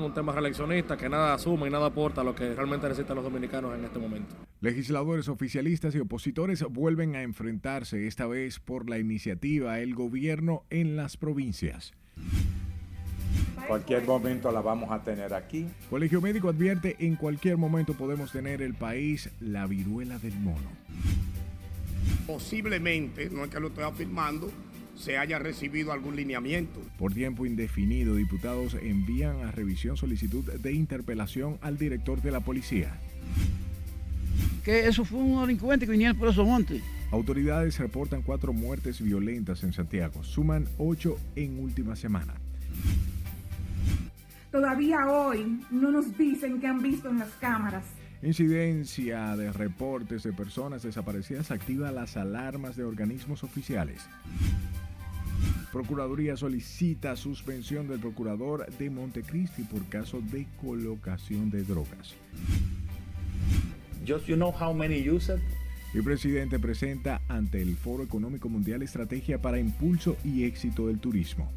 un tema reeleccionista que nada asume y nada aporta a lo que realmente necesitan los dominicanos en este momento. Legisladores oficialistas y opositores vuelven a enfrentarse, esta vez por la iniciativa El Gobierno en las provincias. Cualquier momento la vamos a tener aquí. Colegio Médico advierte, en cualquier momento podemos tener el país la viruela del mono. Posiblemente, no es que lo estoy afirmando, se haya recibido algún lineamiento. Por tiempo indefinido, diputados envían a revisión solicitud de interpelación al director de la policía. Que eso fue un delincuente que venía por esos montes. Autoridades reportan cuatro muertes violentas en Santiago, suman ocho en última semana. Todavía hoy no nos dicen que han visto en las cámaras. Incidencia de reportes de personas desaparecidas activa las alarmas de organismos oficiales. Procuraduría solicita suspensión del procurador de Montecristi por caso de colocación de drogas. Just you know how many use it? El presidente presenta ante el Foro Económico Mundial Estrategia para Impulso y Éxito del Turismo.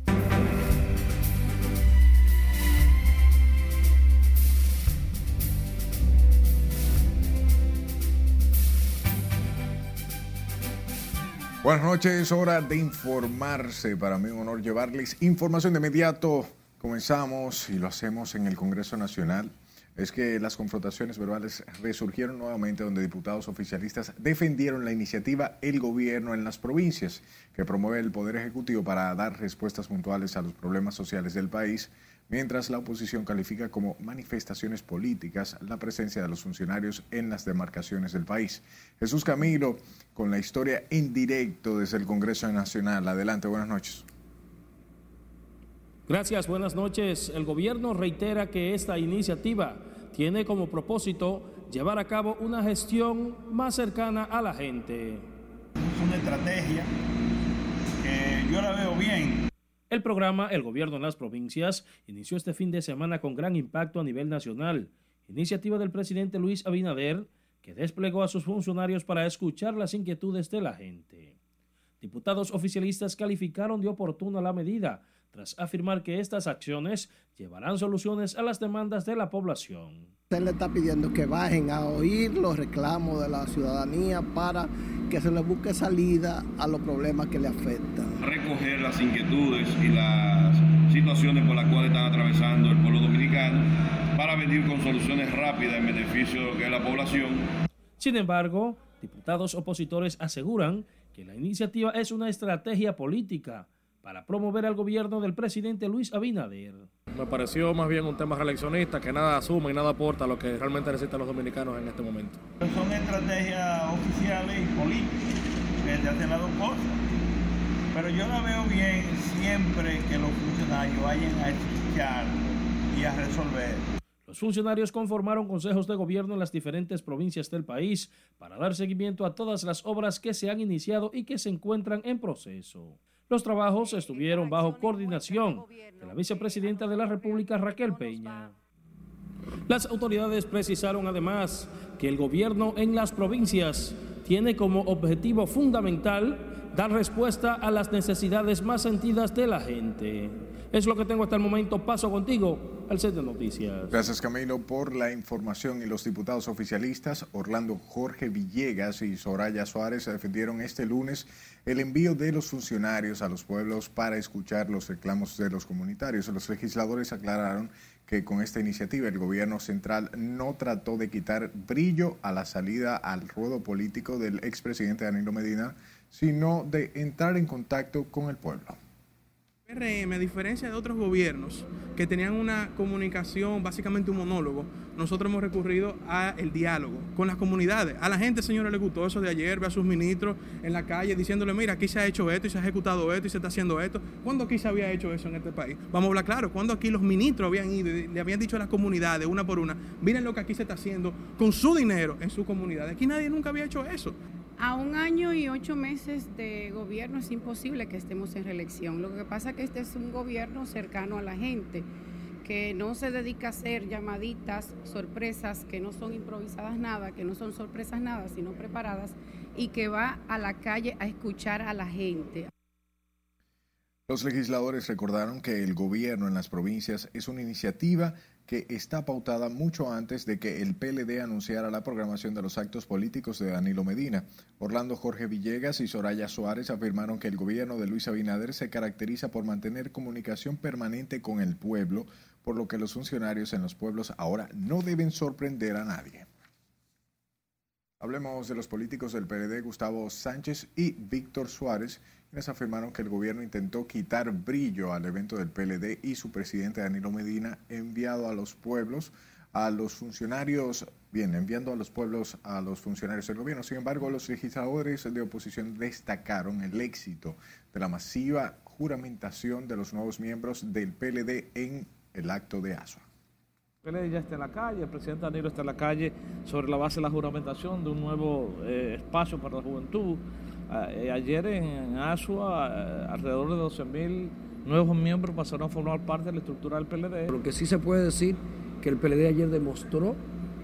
Buenas noches, hora de informarse. Para mí un honor llevarles información de inmediato. Comenzamos y lo hacemos en el Congreso Nacional. Es que las confrontaciones verbales resurgieron nuevamente donde diputados oficialistas defendieron la iniciativa El Gobierno en las provincias, que promueve el Poder Ejecutivo para dar respuestas puntuales a los problemas sociales del país mientras la oposición califica como manifestaciones políticas la presencia de los funcionarios en las demarcaciones del país. Jesús Camilo, con la historia en directo desde el Congreso Nacional. Adelante, buenas noches. Gracias, buenas noches. El gobierno reitera que esta iniciativa tiene como propósito llevar a cabo una gestión más cercana a la gente. Es una estrategia que yo la veo bien el programa El Gobierno en las Provincias inició este fin de semana con gran impacto a nivel nacional, iniciativa del presidente Luis Abinader, que desplegó a sus funcionarios para escuchar las inquietudes de la gente. Diputados oficialistas calificaron de oportuna la medida, tras afirmar que estas acciones llevarán soluciones a las demandas de la población. Se le está pidiendo que bajen a oír los reclamos de la ciudadanía para que se le busque salida a los problemas que le afectan. Recoger las inquietudes y las situaciones por las cuales están atravesando el pueblo dominicano para venir con soluciones rápidas en beneficio de la población. Sin embargo, diputados opositores aseguran que la iniciativa es una estrategia política para promover al gobierno del presidente Luis Abinader. Me pareció más bien un tema reeleccionista que nada asume y nada aporta a lo que realmente necesitan los dominicanos en este momento. Son estrategias oficiales y políticas que se hacen las dos cosas. Pero yo la veo bien siempre que los funcionarios vayan a escuchar y a resolver. Los funcionarios conformaron consejos de gobierno en las diferentes provincias del país para dar seguimiento a todas las obras que se han iniciado y que se encuentran en proceso. Los trabajos estuvieron bajo coordinación de la vicepresidenta de la República, Raquel Peña. Las autoridades precisaron además que el gobierno en las provincias tiene como objetivo fundamental dar respuesta a las necesidades más sentidas de la gente. Es lo que tengo hasta el momento. Paso contigo al set de noticias. Gracias Camilo por la información y los diputados oficialistas Orlando Jorge Villegas y Soraya Suárez defendieron este lunes el envío de los funcionarios a los pueblos para escuchar los reclamos de los comunitarios. Los legisladores aclararon que con esta iniciativa el gobierno central no trató de quitar brillo a la salida al ruedo político del expresidente Danilo Medina, sino de entrar en contacto con el pueblo. RM, a diferencia de otros gobiernos que tenían una comunicación, básicamente un monólogo, nosotros hemos recurrido al diálogo con las comunidades. A la gente, señores, le gustó eso de ayer, ve a sus ministros en la calle diciéndole, mira, aquí se ha hecho esto y se ha ejecutado esto y se está haciendo esto. ¿Cuándo aquí se había hecho eso en este país? Vamos a hablar claro, cuando aquí los ministros habían ido y le habían dicho a las comunidades, una por una, miren lo que aquí se está haciendo con su dinero en su comunidad. Aquí nadie nunca había hecho eso. A un año y ocho meses de gobierno es imposible que estemos en reelección. Lo que pasa es que este es un gobierno cercano a la gente, que no se dedica a hacer llamaditas, sorpresas, que no son improvisadas nada, que no son sorpresas nada, sino preparadas, y que va a la calle a escuchar a la gente. Los legisladores recordaron que el gobierno en las provincias es una iniciativa que está pautada mucho antes de que el PLD anunciara la programación de los actos políticos de Danilo Medina. Orlando Jorge Villegas y Soraya Suárez afirmaron que el gobierno de Luis Abinader se caracteriza por mantener comunicación permanente con el pueblo, por lo que los funcionarios en los pueblos ahora no deben sorprender a nadie. Hablemos de los políticos del PLD, Gustavo Sánchez y Víctor Suárez, quienes afirmaron que el gobierno intentó quitar brillo al evento del PLD y su presidente Danilo Medina enviado a los pueblos, a los funcionarios, bien, enviando a los pueblos a los funcionarios del gobierno. Sin embargo, los legisladores de oposición destacaron el éxito de la masiva juramentación de los nuevos miembros del PLD en el acto de ASUA. El ya está en la calle, el presidente Danilo está en la calle sobre la base de la juramentación de un nuevo eh, espacio para la juventud. Eh, ayer en Asua, eh, alrededor de 12 mil nuevos miembros pasaron a formar parte de la estructura del PLD. Lo que sí se puede decir que el PLD ayer demostró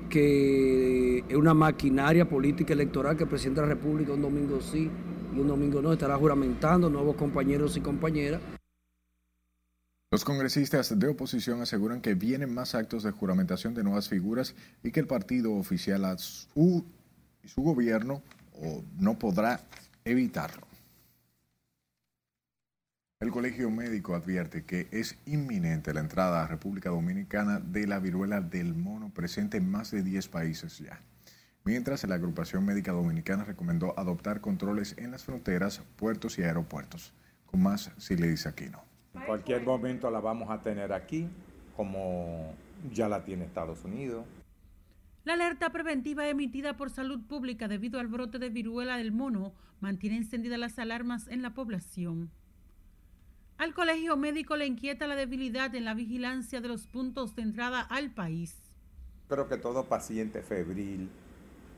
que es una maquinaria política electoral que el presidente de la República un domingo sí y un domingo no estará juramentando nuevos compañeros y compañeras. Los congresistas de oposición aseguran que vienen más actos de juramentación de nuevas figuras y que el partido oficial su, y su gobierno no podrá evitarlo. El Colegio Médico advierte que es inminente la entrada a República Dominicana de la viruela del mono presente en más de 10 países ya. Mientras la Agrupación Médica Dominicana recomendó adoptar controles en las fronteras, puertos y aeropuertos. Con más, si le dice aquí no. En cualquier momento la vamos a tener aquí, como ya la tiene Estados Unidos. La alerta preventiva emitida por Salud Pública debido al brote de viruela del mono mantiene encendidas las alarmas en la población. Al colegio médico le inquieta la debilidad en la vigilancia de los puntos de entrada al país. Creo que todo paciente febril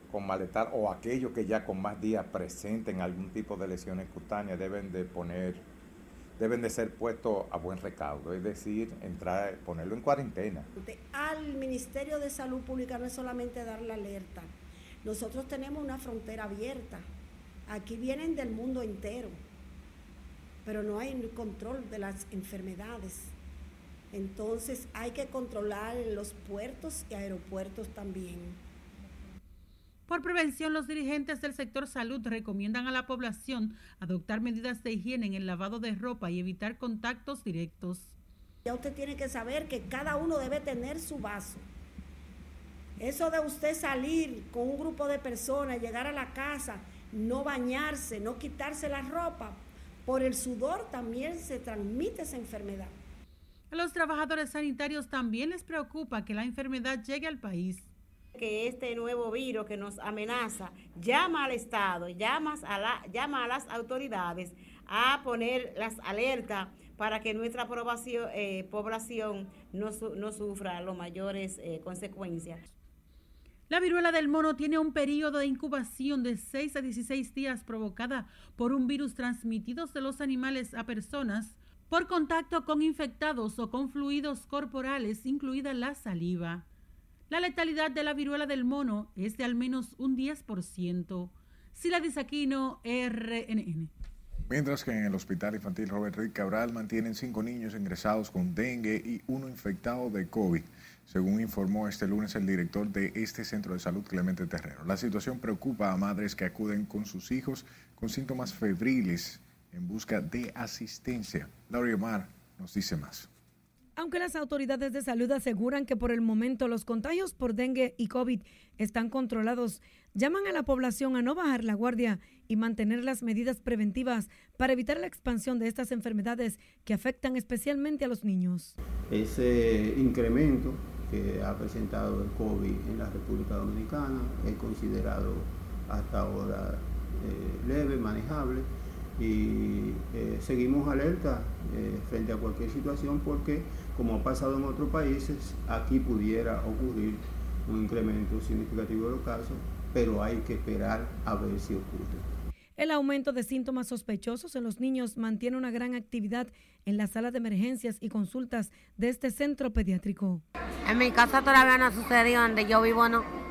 con malestar o aquellos que ya con más días presenten algún tipo de lesiones cutáneas deben de poner deben de ser puestos a buen recaudo, es decir, entrar, ponerlo en cuarentena. Al Ministerio de Salud Pública no es solamente dar la alerta, nosotros tenemos una frontera abierta, aquí vienen del mundo entero, pero no hay control de las enfermedades. Entonces hay que controlar los puertos y aeropuertos también. Por prevención, los dirigentes del sector salud recomiendan a la población adoptar medidas de higiene en el lavado de ropa y evitar contactos directos. Ya usted tiene que saber que cada uno debe tener su vaso. Eso de usted salir con un grupo de personas, llegar a la casa, no bañarse, no quitarse la ropa, por el sudor también se transmite esa enfermedad. A los trabajadores sanitarios también les preocupa que la enfermedad llegue al país que este nuevo virus que nos amenaza llama al Estado, llama a, la, llama a las autoridades a poner las alertas para que nuestra población, eh, población no, no, sufra las mayores eh, consecuencias. La viruela del mono tiene un periodo de incubación de 6 a 16 días provocada por un virus transmitido de los animales a personas por contacto con infectados o con fluidos corporales, incluida la saliva. La letalidad de la viruela del mono es de al menos un 10%. Sila Disaquino, RNN. Mientras que en el Hospital Infantil Robert Rick Cabral mantienen cinco niños ingresados con dengue y uno infectado de COVID, según informó este lunes el director de este centro de salud, Clemente Terrero. La situación preocupa a madres que acuden con sus hijos con síntomas febriles en busca de asistencia. Laura Omar nos dice más. Aunque las autoridades de salud aseguran que por el momento los contagios por dengue y COVID están controlados, llaman a la población a no bajar la guardia y mantener las medidas preventivas para evitar la expansión de estas enfermedades que afectan especialmente a los niños. Ese incremento que ha presentado el COVID en la República Dominicana es considerado hasta ahora eh, leve, manejable y eh, seguimos alerta eh, frente a cualquier situación porque como ha pasado en otros países, aquí pudiera ocurrir un incremento significativo de los casos, pero hay que esperar a ver si ocurre. El aumento de síntomas sospechosos en los niños mantiene una gran actividad en la sala de emergencias y consultas de este centro pediátrico. En mi casa todavía no ha sucedido, donde yo vivo no.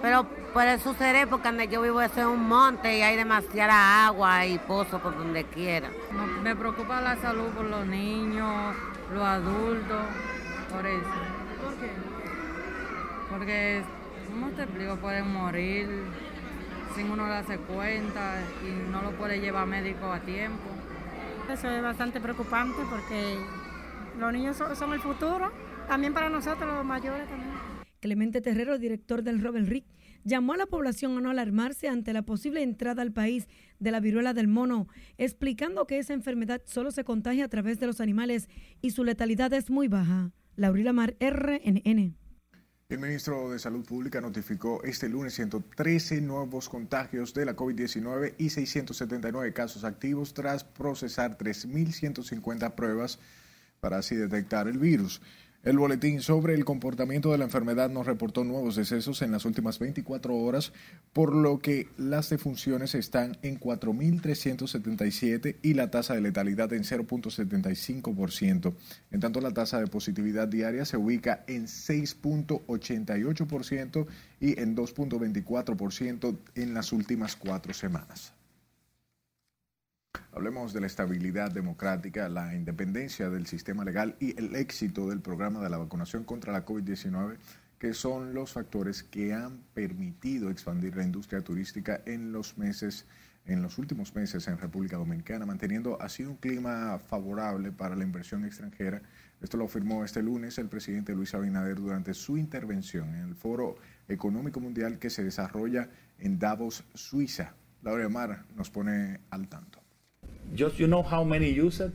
Pero puede suceder porque donde yo vivo es un monte y hay demasiada agua y pozos por donde quiera. Me preocupa la salud por los niños, los adultos, por eso. ¿Por qué? Porque, ¿cómo te explico? Pueden morir sin uno darse cuenta y no lo puede llevar médico a tiempo. Eso es bastante preocupante porque los niños son, son el futuro, también para nosotros los mayores también. Clemente Terrero, director del Robert Rick, llamó a la población a no alarmarse ante la posible entrada al país de la viruela del mono, explicando que esa enfermedad solo se contagia a través de los animales y su letalidad es muy baja. Laurila Mar, RNN. El ministro de Salud Pública notificó este lunes 113 nuevos contagios de la COVID-19 y 679 casos activos tras procesar 3.150 pruebas para así detectar el virus. El boletín sobre el comportamiento de la enfermedad nos reportó nuevos decesos en las últimas 24 horas, por lo que las defunciones están en 4.377 y la tasa de letalidad en 0.75%. En tanto, la tasa de positividad diaria se ubica en 6.88% y en 2.24% en las últimas cuatro semanas. Hablemos de la estabilidad democrática, la independencia del sistema legal y el éxito del programa de la vacunación contra la COVID-19, que son los factores que han permitido expandir la industria turística en los meses, en los últimos meses en República Dominicana, manteniendo así un clima favorable para la inversión extranjera. Esto lo afirmó este lunes el presidente Luis Abinader durante su intervención en el Foro Económico Mundial que se desarrolla en Davos, Suiza. Laura Mar nos pone al tanto. Just you know how many use it?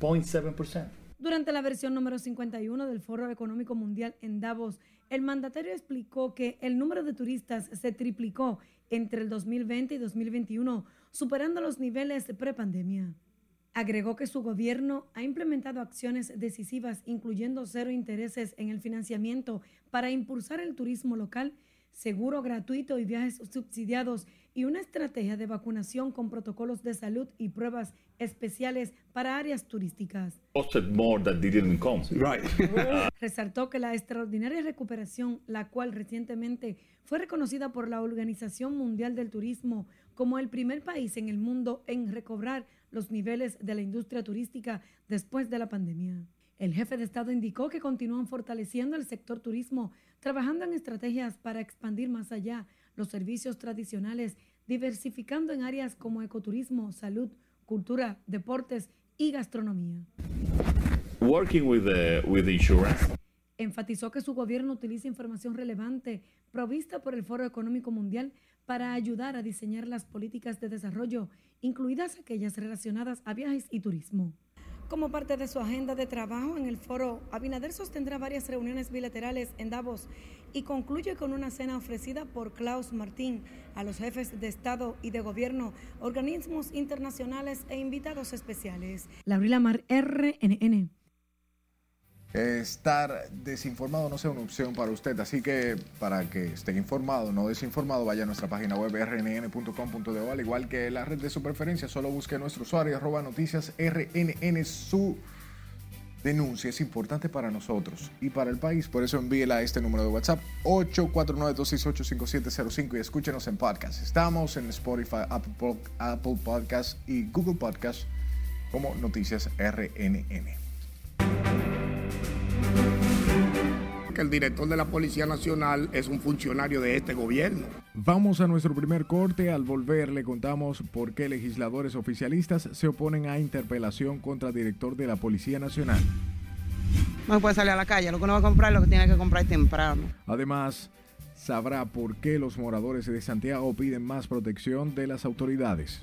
0.7%. Durante la versión número 51 del Foro Económico Mundial en Davos, el mandatario explicó que el número de turistas se triplicó entre el 2020 y 2021, superando los niveles prepandemia. Agregó que su gobierno ha implementado acciones decisivas, incluyendo cero intereses en el financiamiento para impulsar el turismo local, seguro gratuito y viajes subsidiados y una estrategia de vacunación con protocolos de salud y pruebas especiales para áreas turísticas. More that didn't come. Right. Resaltó que la extraordinaria recuperación, la cual recientemente fue reconocida por la Organización Mundial del Turismo como el primer país en el mundo en recobrar los niveles de la industria turística después de la pandemia. El jefe de Estado indicó que continúan fortaleciendo el sector turismo, trabajando en estrategias para expandir más allá los servicios tradicionales, diversificando en áreas como ecoturismo, salud, cultura, deportes y gastronomía. Working with the, with the insurance. Enfatizó que su gobierno utiliza información relevante provista por el Foro Económico Mundial para ayudar a diseñar las políticas de desarrollo, incluidas aquellas relacionadas a viajes y turismo. Como parte de su agenda de trabajo en el foro, Abinader sostendrá varias reuniones bilaterales en Davos y concluye con una cena ofrecida por Klaus Martín a los jefes de Estado y de Gobierno, organismos internacionales e invitados especiales. Laurila Mar, RNN. Estar desinformado no sea una opción para usted, así que para que esté informado, no desinformado, vaya a nuestra página web rnn.com.de, al igual que la red de su preferencia, solo busque nuestro usuario arroba noticias rnn su denuncia es importante para nosotros y para el país, por eso envíela a este número de WhatsApp 849-268-5705 y escúchenos en podcast. Estamos en Spotify, Apple, Apple Podcast y Google Podcast como Noticias RNN. Que el director de la Policía Nacional es un funcionario de este gobierno. Vamos a nuestro primer corte. Al volver le contamos por qué legisladores oficialistas se oponen a interpelación contra el director de la Policía Nacional. No puede salir a la calle, lo que uno va a comprar es lo que tiene que comprar temprano. Además, sabrá por qué los moradores de Santiago piden más protección de las autoridades.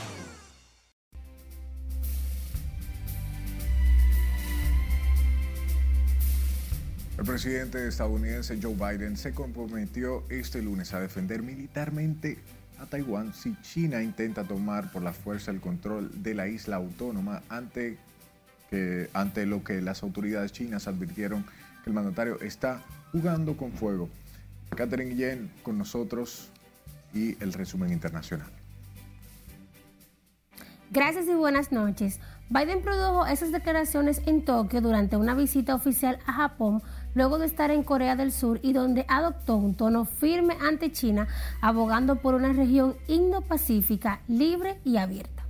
Presidente estadounidense Joe Biden se comprometió este lunes a defender militarmente a Taiwán si China intenta tomar por la fuerza el control de la isla autónoma ante, ante lo que las autoridades chinas advirtieron que el mandatario está jugando con fuego. Catherine Yen con nosotros y el resumen internacional. Gracias y buenas noches. Biden produjo esas declaraciones en Tokio durante una visita oficial a Japón luego de estar en Corea del Sur y donde adoptó un tono firme ante China, abogando por una región Indo-Pacífica libre y abierta.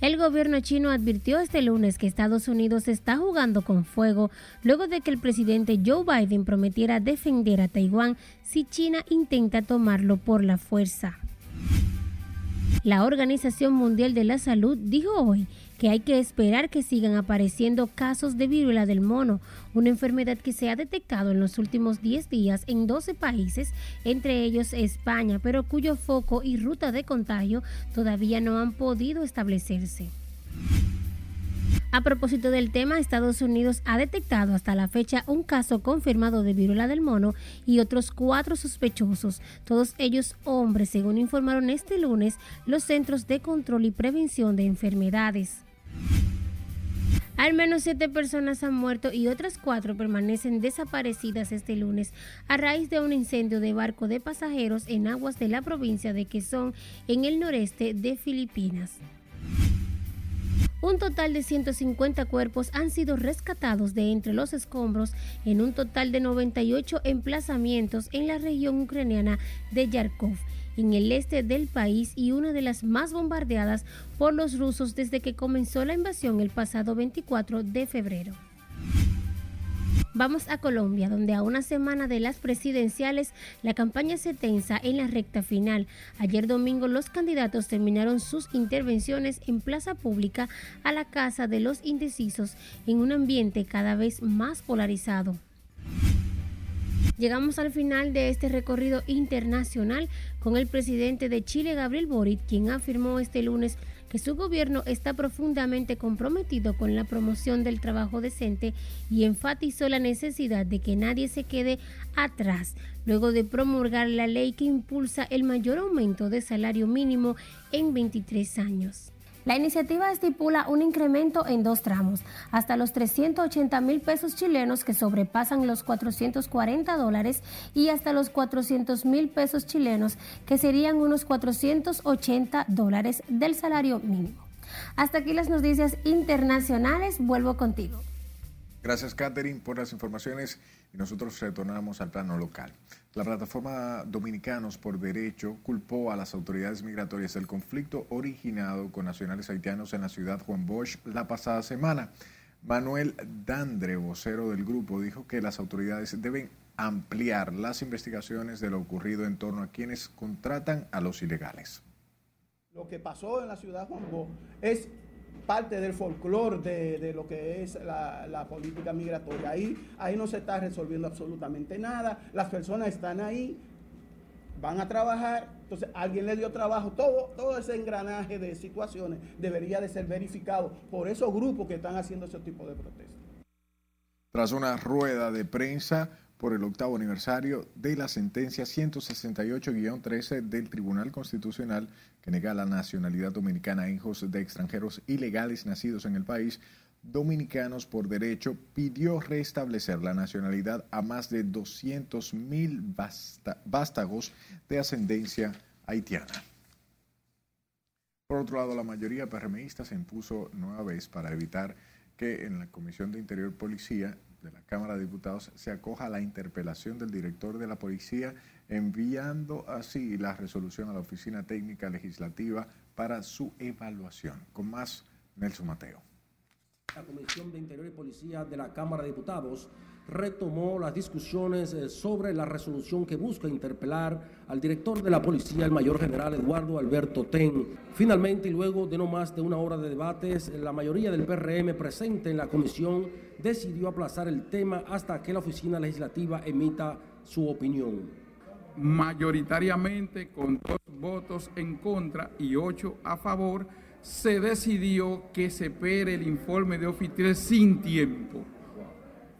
El gobierno chino advirtió este lunes que Estados Unidos está jugando con fuego luego de que el presidente Joe Biden prometiera defender a Taiwán si China intenta tomarlo por la fuerza. La Organización Mundial de la Salud dijo hoy que hay que esperar que sigan apareciendo casos de viruela del mono, una enfermedad que se ha detectado en los últimos 10 días en 12 países, entre ellos España, pero cuyo foco y ruta de contagio todavía no han podido establecerse. A propósito del tema, Estados Unidos ha detectado hasta la fecha un caso confirmado de viruela del mono y otros cuatro sospechosos, todos ellos hombres, según informaron este lunes los Centros de Control y Prevención de Enfermedades. Al menos siete personas han muerto y otras cuatro permanecen desaparecidas este lunes a raíz de un incendio de barco de pasajeros en aguas de la provincia de Quezón, en el noreste de Filipinas. Un total de 150 cuerpos han sido rescatados de entre los escombros en un total de 98 emplazamientos en la región ucraniana de Yarkov, en el este del país y una de las más bombardeadas por los rusos desde que comenzó la invasión el pasado 24 de febrero. Vamos a Colombia, donde a una semana de las presidenciales la campaña se tensa en la recta final. Ayer domingo los candidatos terminaron sus intervenciones en plaza pública a la casa de los indecisos en un ambiente cada vez más polarizado. Llegamos al final de este recorrido internacional con el presidente de Chile, Gabriel Boric, quien afirmó este lunes su gobierno está profundamente comprometido con la promoción del trabajo decente y enfatizó la necesidad de que nadie se quede atrás luego de promulgar la ley que impulsa el mayor aumento de salario mínimo en 23 años. La iniciativa estipula un incremento en dos tramos, hasta los 380 mil pesos chilenos que sobrepasan los 440 dólares y hasta los 400 mil pesos chilenos que serían unos 480 dólares del salario mínimo. Hasta aquí las noticias internacionales. Vuelvo contigo. Gracias, Catherine, por las informaciones y nosotros retornamos al plano local. La plataforma Dominicanos por Derecho culpó a las autoridades migratorias del conflicto originado con nacionales haitianos en la ciudad Juan Bosch la pasada semana. Manuel Dandre, vocero del grupo, dijo que las autoridades deben ampliar las investigaciones de lo ocurrido en torno a quienes contratan a los ilegales. Lo que pasó en la ciudad Juan Bosch es parte del folclore de, lo que es la, política migratoria. Ahí, ahí no se está resolviendo absolutamente nada. Las personas están ahí, van a trabajar, entonces alguien le dio trabajo. Todo, todo ese engranaje de situaciones debería de ser verificado por esos grupos que están haciendo ese tipo de protestas. Tras una rueda de prensa, por el octavo aniversario de la sentencia 168-13 del Tribunal Constitucional que nega la nacionalidad dominicana a hijos de extranjeros ilegales nacidos en el país, Dominicanos por Derecho pidió restablecer la nacionalidad a más de 200 mil vástagos de ascendencia haitiana. Por otro lado, la mayoría PRMista se impuso nueva vez para evitar que en la Comisión de Interior Policía de la Cámara de Diputados se acoja a la interpelación del director de la policía, enviando así la resolución a la Oficina Técnica Legislativa para su evaluación. Con más, Nelson Mateo. La Comisión de Interior y Policía de la Cámara de Diputados retomó las discusiones eh, sobre la resolución que busca interpelar al director de la policía, el mayor general Eduardo Alberto Ten. Finalmente, y luego de no más de una hora de debates, la mayoría del PRM presente en la comisión decidió aplazar el tema hasta que la oficina legislativa emita su opinión. Mayoritariamente, con dos votos en contra y ocho a favor, se decidió que se pere el informe de oficiales sin tiempo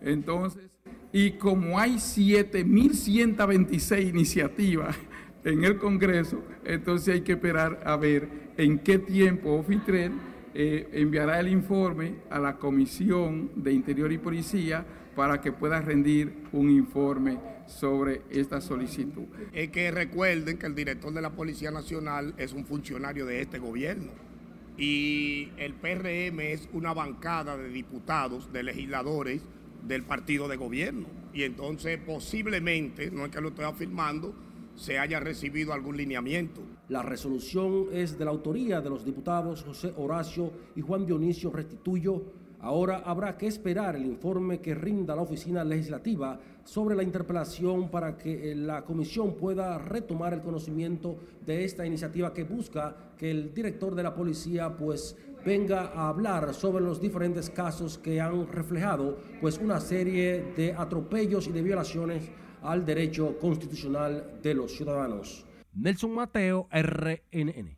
entonces, Y como hay 7.126 iniciativas en el Congreso, entonces hay que esperar a ver en qué tiempo Ofitred eh, enviará el informe a la Comisión de Interior y Policía para que pueda rendir un informe sobre esta solicitud. Es que recuerden que el director de la Policía Nacional es un funcionario de este gobierno y el PRM es una bancada de diputados, de legisladores del partido de gobierno. Y entonces posiblemente, no es que lo estoy afirmando, se haya recibido algún lineamiento. La resolución es de la autoría de los diputados José Horacio y Juan Dionisio Restituyo. Ahora habrá que esperar el informe que rinda la oficina legislativa sobre la interpelación para que la comisión pueda retomar el conocimiento de esta iniciativa que busca que el director de la policía pues venga a hablar sobre los diferentes casos que han reflejado pues una serie de atropellos y de violaciones al derecho constitucional de los ciudadanos. Nelson Mateo, RNN.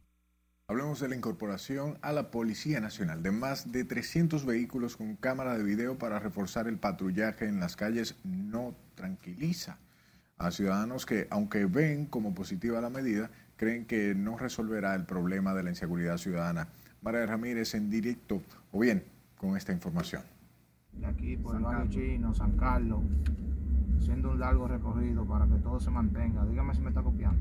Hablemos de la incorporación a la Policía Nacional de más de 300 vehículos con cámara de video para reforzar el patrullaje en las calles no tranquiliza a ciudadanos que, aunque ven como positiva la medida, creen que no resolverá el problema de la inseguridad ciudadana. María Ramírez en directo, o bien, con esta información. De aquí por el barrio Chino, San Carlos, haciendo un largo recorrido para que todo se mantenga. Dígame si me está copiando.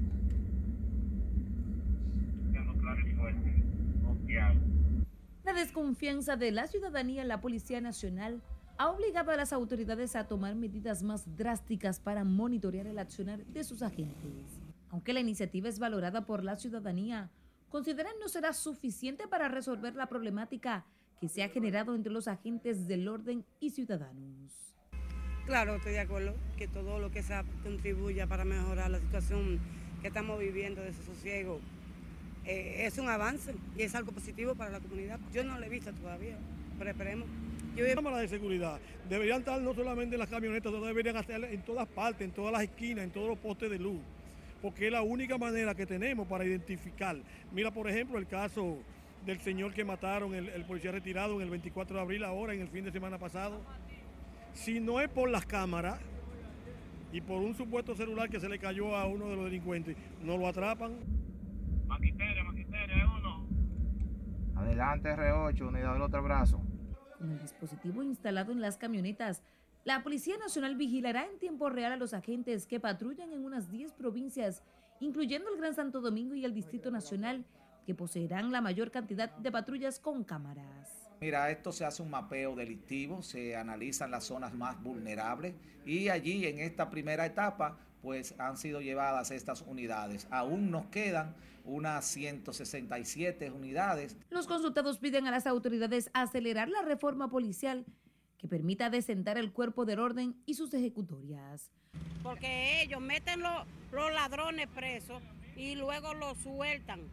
La desconfianza de la ciudadanía en la Policía Nacional ha obligado a las autoridades a tomar medidas más drásticas para monitorear el accionar de sus agentes. Aunque la iniciativa es valorada por la ciudadanía, consideran no será suficiente para resolver la problemática que se ha generado entre los agentes del orden y ciudadanos. Claro, estoy de acuerdo que todo lo que se contribuya para mejorar la situación que estamos viviendo de ese sosiego eh, es un avance y es algo positivo para la comunidad. Yo no lo he visto todavía, pero esperemos. Yo cámaras de seguridad deberían estar no solamente en las camionetas, deberían estar en todas partes, en todas las esquinas, en todos los postes de luz, porque es la única manera que tenemos para identificar. Mira, por ejemplo, el caso del señor que mataron, el, el policía retirado en el 24 de abril, ahora en el fin de semana pasado. Si no es por las cámaras y por un supuesto celular que se le cayó a uno de los delincuentes, no lo atrapan. Maquiteria, maquiteria, es uno. Adelante R8, unidad del otro brazo. Con el dispositivo instalado en las camionetas, la Policía Nacional vigilará en tiempo real a los agentes que patrullan en unas 10 provincias, incluyendo el Gran Santo Domingo y el Distrito Nacional, que poseerán la mayor cantidad de patrullas con cámaras. Mira, esto se hace un mapeo delictivo, se analizan las zonas más vulnerables y allí en esta primera etapa pues han sido llevadas estas unidades. Aún nos quedan unas 167 unidades. Los consultados piden a las autoridades acelerar la reforma policial que permita desentar el cuerpo del orden y sus ejecutorias. Porque ellos meten los, los ladrones presos y luego los sueltan.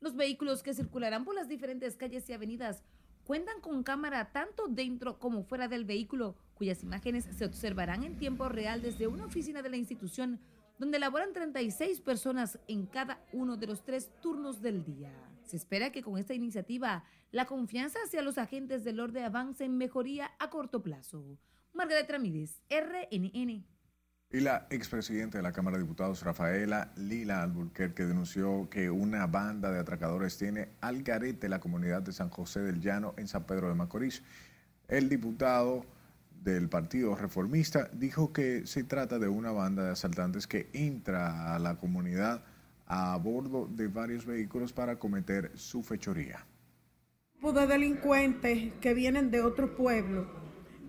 Los vehículos que circularán por las diferentes calles y avenidas cuentan con cámara tanto dentro como fuera del vehículo, cuyas imágenes se observarán en tiempo real desde una oficina de la institución, donde laboran 36 personas en cada uno de los tres turnos del día. Se espera que con esta iniciativa la confianza hacia los agentes del orden avance en mejoría a corto plazo. Margaret Ramírez, RNN. Y la expresidenta de la Cámara de Diputados, Rafaela Lila Alburquerque, denunció que una banda de atracadores tiene al garete la comunidad de San José del Llano en San Pedro de Macorís. El diputado del Partido Reformista dijo que se trata de una banda de asaltantes que entra a la comunidad a bordo de varios vehículos para cometer su fechoría. de delincuentes que vienen de otros pueblos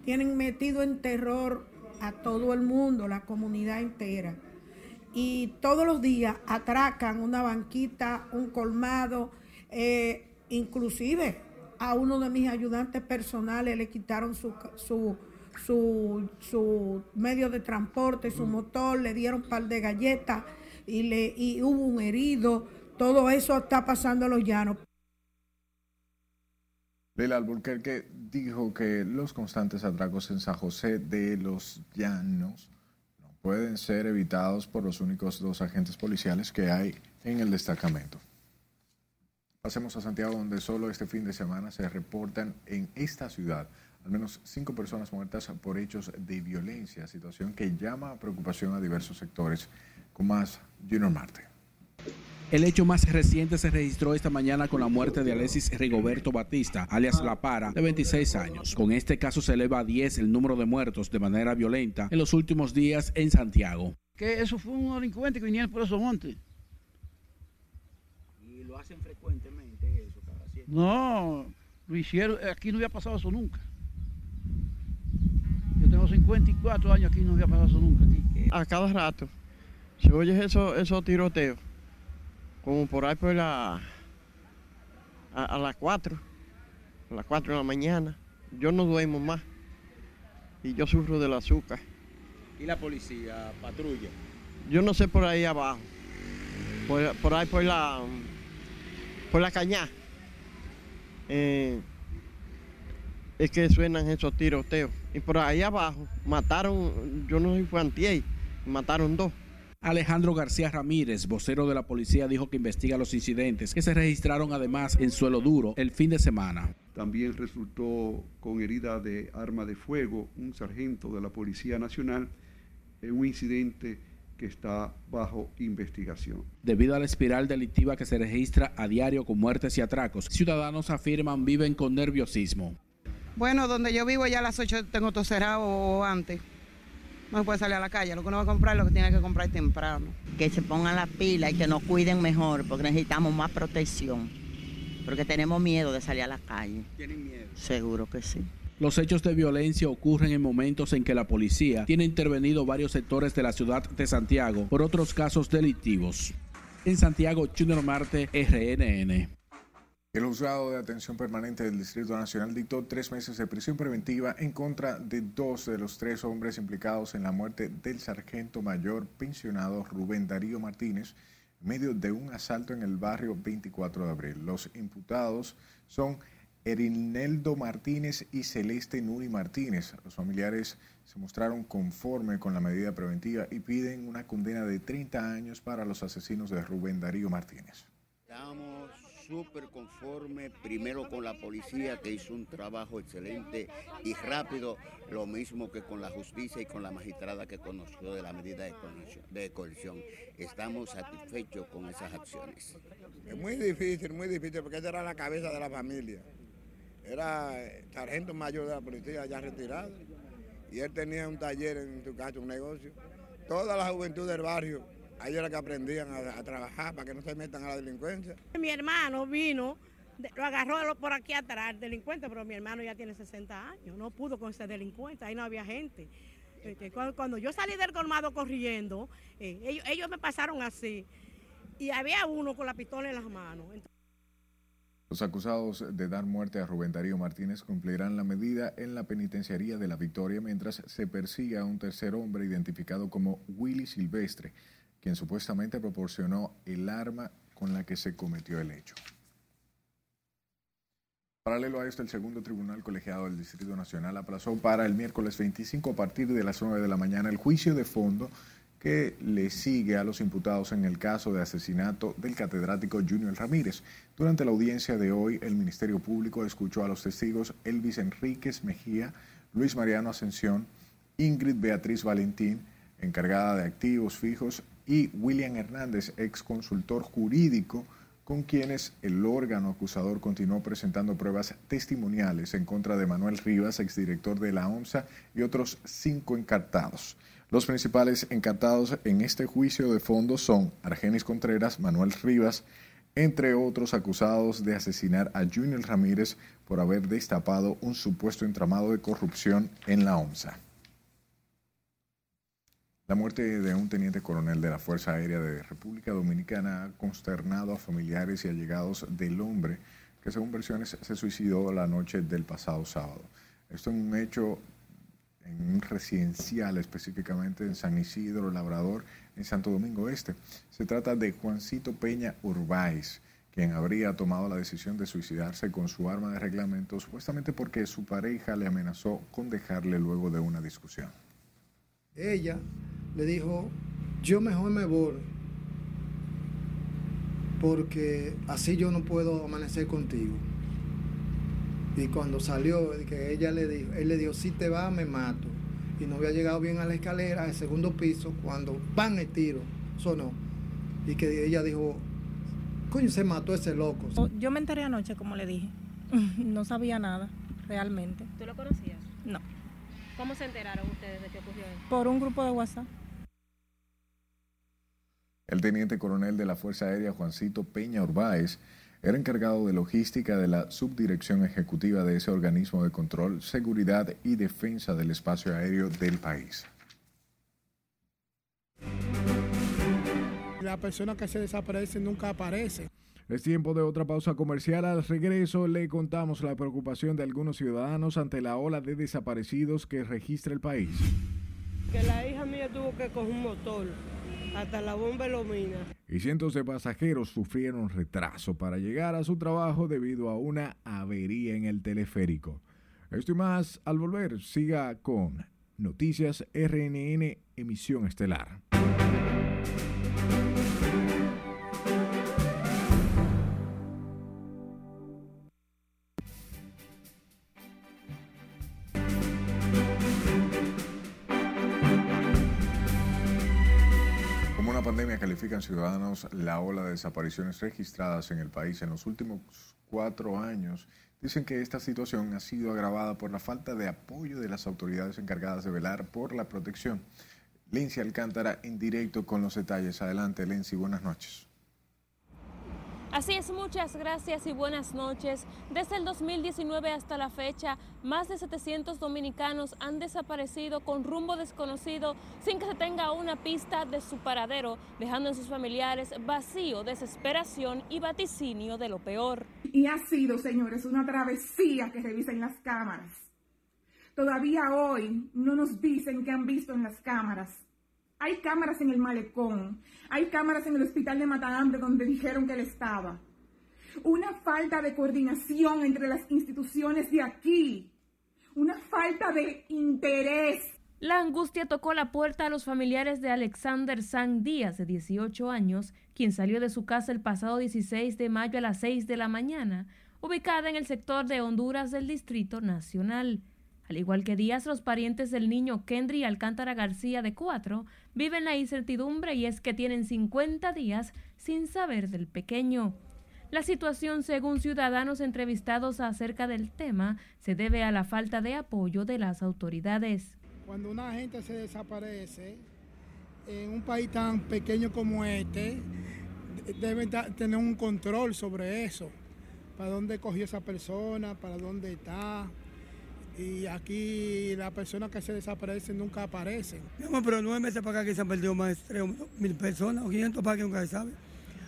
tienen metido en terror a todo el mundo, la comunidad entera. Y todos los días atracan una banquita, un colmado, eh, inclusive a uno de mis ayudantes personales le quitaron su, su, su, su medio de transporte, su motor, le dieron un par de galletas y, le, y hubo un herido. Todo eso está pasando a los llanos. Leila Alburquerque dijo que los constantes atracos en San José de los Llanos no pueden ser evitados por los únicos dos agentes policiales que hay en el destacamento. Pasemos a Santiago, donde solo este fin de semana se reportan en esta ciudad al menos cinco personas muertas por hechos de violencia, situación que llama a preocupación a diversos sectores. Con más, Junior Marte. El hecho más reciente se registró esta mañana con la muerte de Alexis Rigoberto Batista, alias La Para, de 26 años. Con este caso se eleva a 10 el número de muertos de manera violenta en los últimos días en Santiago. Que eso fue un delincuente que venía por esos montes. ¿Y lo hacen frecuentemente eso? No, lo hicieron, aquí no había pasado eso nunca. Yo tengo 54 años aquí, no había pasado eso nunca. Aquí. A cada rato se oye esos eso tiroteos, como por ahí por la, a, a las 4, a las 4 de la mañana. Yo no duermo más y yo sufro del azúcar. ¿Y la policía patrulla? Yo no sé por ahí abajo, por, por ahí por la, por la cañada. Eh, es que suenan esos tiroteos. Y por ahí abajo mataron, yo no sé si fue antier, mataron dos. Alejandro García Ramírez, vocero de la policía, dijo que investiga los incidentes que se registraron además en suelo duro el fin de semana. También resultó con herida de arma de fuego un sargento de la Policía Nacional en un incidente que está bajo investigación. Debido a la espiral delictiva que se registra a diario con muertes y atracos, ciudadanos afirman viven con nerviosismo. Bueno, donde yo vivo ya a las 8 tengo todo cerrado o antes. No se puede salir a la calle. Lo que uno va a comprar es lo que tiene que comprar temprano. Que se pongan la pila y que nos cuiden mejor porque necesitamos más protección. Porque tenemos miedo de salir a la calle. ¿Tienen miedo? Seguro que sí. Los hechos de violencia ocurren en momentos en que la policía tiene intervenido varios sectores de la ciudad de Santiago por otros casos delictivos. En Santiago, Junior Marte, RNN. El juzgado de atención permanente del Distrito Nacional dictó tres meses de prisión preventiva en contra de dos de los tres hombres implicados en la muerte del sargento mayor pensionado Rubén Darío Martínez en medio de un asalto en el barrio 24 de abril. Los imputados son Erineldo Martínez y Celeste Nuri Martínez. Los familiares se mostraron conforme con la medida preventiva y piden una condena de 30 años para los asesinos de Rubén Darío Martínez. Súper conforme, primero con la policía que hizo un trabajo excelente y rápido, lo mismo que con la justicia y con la magistrada que conoció de la medida de coerción. Estamos satisfechos con esas acciones. Es muy difícil, muy difícil, porque esa era la cabeza de la familia. Era sargento mayor de la policía ya retirado y él tenía un taller en su casa, un negocio. Toda la juventud del barrio Ahí era que aprendían a, a, trabajar para que no se metan a la delincuencia. Mi hermano vino, lo agarró por aquí atrás, el delincuente, pero mi hermano ya tiene 60 años, no pudo con ese delincuente, ahí no había gente. Este, Cuando yo salí del colmado corriendo, eh, ellos, ellos, me pasaron así y había uno con la pistola en las manos. Los acusados de dar muerte a Rubén Darío Martínez cumplirán la medida en la penitenciaría de la Victoria mientras se persigue a un tercer hombre identificado como Willy Silvestre quien supuestamente proporcionó el arma con la que se cometió el hecho. Paralelo a esto, el segundo tribunal colegiado del Distrito Nacional aplazó para el miércoles 25 a partir de las 9 de la mañana el juicio de fondo que le sigue a los imputados en el caso de asesinato del catedrático Junior Ramírez. Durante la audiencia de hoy, el Ministerio Público escuchó a los testigos Elvis Enríquez Mejía, Luis Mariano Ascensión, Ingrid Beatriz Valentín, encargada de activos fijos, y William Hernández, ex consultor jurídico, con quienes el órgano acusador continuó presentando pruebas testimoniales en contra de Manuel Rivas, exdirector de la OMSA, y otros cinco encartados. Los principales encartados en este juicio de fondo son Argenis Contreras, Manuel Rivas, entre otros acusados de asesinar a Junior Ramírez por haber destapado un supuesto entramado de corrupción en la OMSA. La muerte de un teniente coronel de la Fuerza Aérea de República Dominicana ha consternado a familiares y allegados del hombre que según versiones se suicidó la noche del pasado sábado. Esto en un hecho en un residencial específicamente en San Isidro Labrador, en Santo Domingo Este. Se trata de Juancito Peña Urbáez, quien habría tomado la decisión de suicidarse con su arma de reglamento supuestamente porque su pareja le amenazó con dejarle luego de una discusión. Ella le dijo, yo mejor me voy, porque así yo no puedo amanecer contigo. Y cuando salió, que ella le dijo, él le dijo, si te vas, me mato. Y no había llegado bien a la escalera, al segundo piso, cuando van el tiro, sonó. Y que ella dijo, coño, se mató ese loco. Yo me enteré anoche, como le dije. No sabía nada, realmente. ¿Tú lo conocías? No. ¿Cómo se enteraron ustedes de qué ocurrió eso? Por un grupo de WhatsApp. El teniente coronel de la Fuerza Aérea, Juancito Peña Urbáez, era encargado de logística de la subdirección ejecutiva de ese organismo de control, seguridad y defensa del espacio aéreo del país. La persona que se desaparece nunca aparece. Es tiempo de otra pausa comercial. Al regreso le contamos la preocupación de algunos ciudadanos ante la ola de desaparecidos que registra el país. Que la hija mía tuvo que coger un motor hasta la bomba Lomina. Y cientos de pasajeros sufrieron retraso para llegar a su trabajo debido a una avería en el teleférico. Esto y más al volver. Siga con Noticias RNN Emisión Estelar. Pandemia califican ciudadanos la ola de desapariciones registradas en el país en los últimos cuatro años. Dicen que esta situación ha sido agravada por la falta de apoyo de las autoridades encargadas de velar por la protección. Lindsay Alcántara en directo con los detalles. Adelante, Lindsay, buenas noches. Así es, muchas gracias y buenas noches. Desde el 2019 hasta la fecha, más de 700 dominicanos han desaparecido con rumbo desconocido sin que se tenga una pista de su paradero, dejando en sus familiares vacío, desesperación y vaticinio de lo peor. Y ha sido, señores, una travesía que revisen las cámaras. Todavía hoy no nos dicen qué han visto en las cámaras. Hay cámaras en el malecón, hay cámaras en el hospital de Matahambre donde dijeron que él estaba. Una falta de coordinación entre las instituciones de aquí. Una falta de interés. La angustia tocó la puerta a los familiares de Alexander San Díaz, de 18 años, quien salió de su casa el pasado 16 de mayo a las 6 de la mañana, ubicada en el sector de Honduras del Distrito Nacional. Al igual que Díaz, los parientes del niño Kendry Alcántara García de 4 viven la incertidumbre y es que tienen 50 días sin saber del pequeño. La situación, según ciudadanos entrevistados acerca del tema, se debe a la falta de apoyo de las autoridades. Cuando una gente se desaparece en un país tan pequeño como este, deben tener un control sobre eso. ¿Para dónde cogió esa persona? ¿Para dónde está? Y aquí las personas que se desaparecen nunca aparecen. No, pero nueve meses para acá que se han perdido más de tres mil personas o 500 para que nunca se sabe.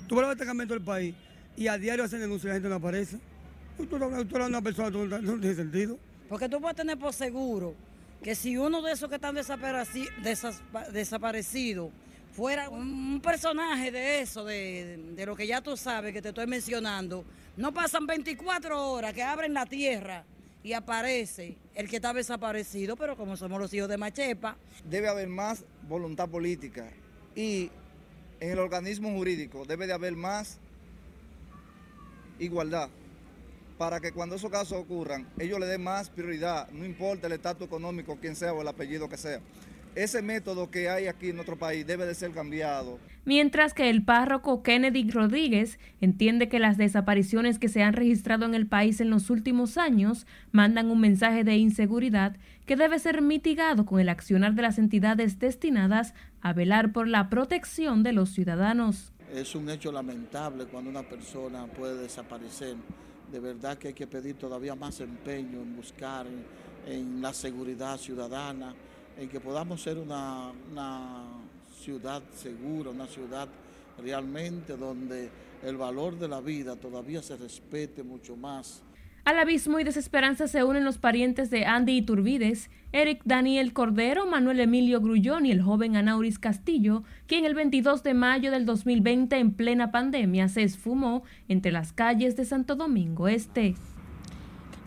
Tú vas al destacamento del país y a diario hacen denuncias y la gente no aparece. Tú, tú, tú eres una persona, tú, no tiene sentido. Porque tú puedes tener por seguro que si uno de esos que están desaparecidos fuera un personaje de eso, de, de, lo que ya tú sabes que te estoy mencionando, no pasan 24 horas que abren la tierra y aparece el que estaba desaparecido, pero como somos los hijos de Machepa. Debe haber más voluntad política y en el organismo jurídico debe de haber más igualdad para que cuando esos casos ocurran, ellos le den más prioridad, no importa el estatus económico, quién sea o el apellido que sea. Ese método que hay aquí en nuestro país debe de ser cambiado. Mientras que el párroco Kennedy Rodríguez entiende que las desapariciones que se han registrado en el país en los últimos años mandan un mensaje de inseguridad que debe ser mitigado con el accionar de las entidades destinadas a velar por la protección de los ciudadanos. Es un hecho lamentable cuando una persona puede desaparecer. De verdad que hay que pedir todavía más empeño en buscar en, en la seguridad ciudadana en que podamos ser una, una, ciudad segura, una ciudad realmente donde el valor de la vida todavía se respete mucho más. Al abismo y desesperanza se unen los parientes de Andy Iturbides, Eric Daniel Cordero, Manuel Emilio Grullón y el joven Anauris Castillo, quien el 22 de mayo del 2020 en plena pandemia se esfumó entre las calles de Santo Domingo Este.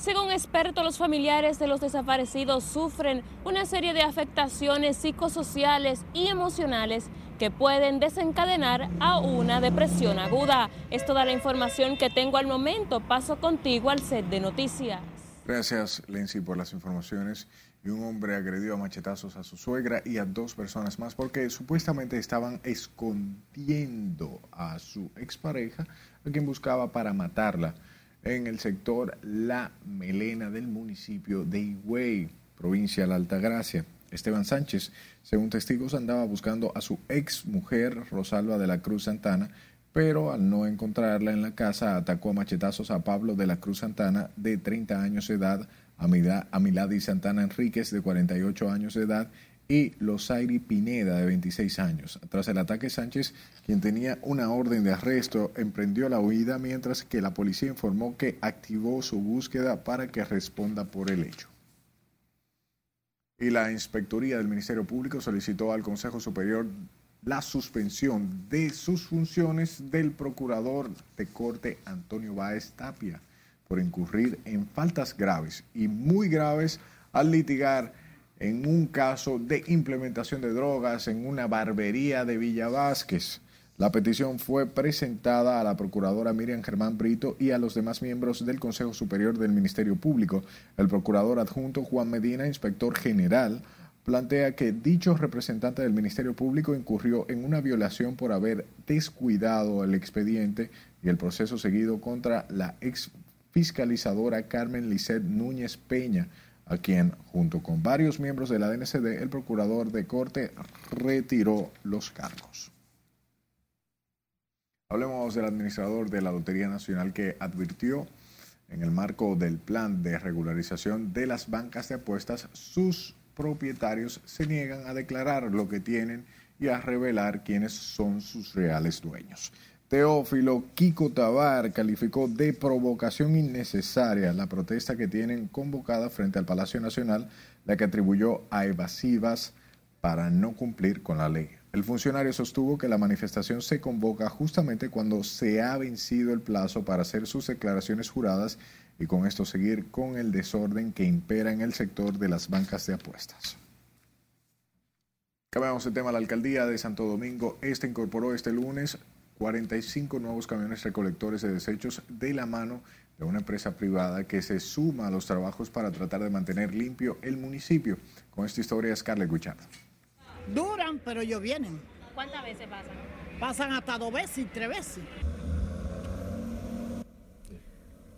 Según expertos, los familiares de los desaparecidos sufren una serie de afectaciones psicosociales y emocionales que pueden desencadenar a una depresión aguda. Es toda la información que tengo al momento. Paso contigo al set de noticias. Gracias, Lenzi, por las informaciones. Y un hombre agredió a machetazos a su suegra y a dos personas más porque supuestamente estaban escondiendo a su expareja, a quien buscaba para matarla, en el sector La Melena del municipio de Higüey, provincia de la Altagracia. Esteban Sánchez, según testigos, andaba buscando a su ex mujer, Rosalba de la Cruz Santana, pero al no encontrarla en la casa atacó a machetazos a Pablo de la Cruz Santana, de 30 años de edad, a Milady Santana Enríquez, de 48 años de edad, y Losairi Pineda, de 26 años. Tras el ataque, Sánchez, quien tenía una orden de arresto, emprendió la huida, mientras que la policía informó que activó su búsqueda para que responda por el hecho. Y la Inspectoría del Ministerio Público solicitó al Consejo Superior la suspensión de sus funciones del procurador de corte Antonio Báez Tapia por incurrir en faltas graves y muy graves al litigar en un caso de implementación de drogas en una barbería de Villa Vázquez. La petición fue presentada a la procuradora Miriam Germán Brito y a los demás miembros del Consejo Superior del Ministerio Público. El procurador adjunto Juan Medina, inspector general, plantea que dicho representante del Ministerio Público incurrió en una violación por haber descuidado el expediente y el proceso seguido contra la ex fiscalizadora Carmen Lisset Núñez Peña, a quien, junto con varios miembros de la DNCD, el procurador de corte retiró los cargos. Hablemos del administrador de la Lotería Nacional que advirtió en el marco del plan de regularización de las bancas de apuestas, sus propietarios se niegan a declarar lo que tienen y a revelar quiénes son sus reales dueños. Teófilo Kiko Tabar calificó de provocación innecesaria la protesta que tienen convocada frente al Palacio Nacional, la que atribuyó a evasivas para no cumplir con la ley. El funcionario sostuvo que la manifestación se convoca justamente cuando se ha vencido el plazo para hacer sus declaraciones juradas y con esto seguir con el desorden que impera en el sector de las bancas de apuestas. Cambiamos el tema. La alcaldía de Santo Domingo Este incorporó este lunes 45 nuevos camiones recolectores de desechos de la mano de una empresa privada que se suma a los trabajos para tratar de mantener limpio el municipio. Con esta historia, Scarlett Guichardo. Duran, pero ellos vienen. ¿Cuántas veces pasan? Pasan hasta dos veces y tres veces.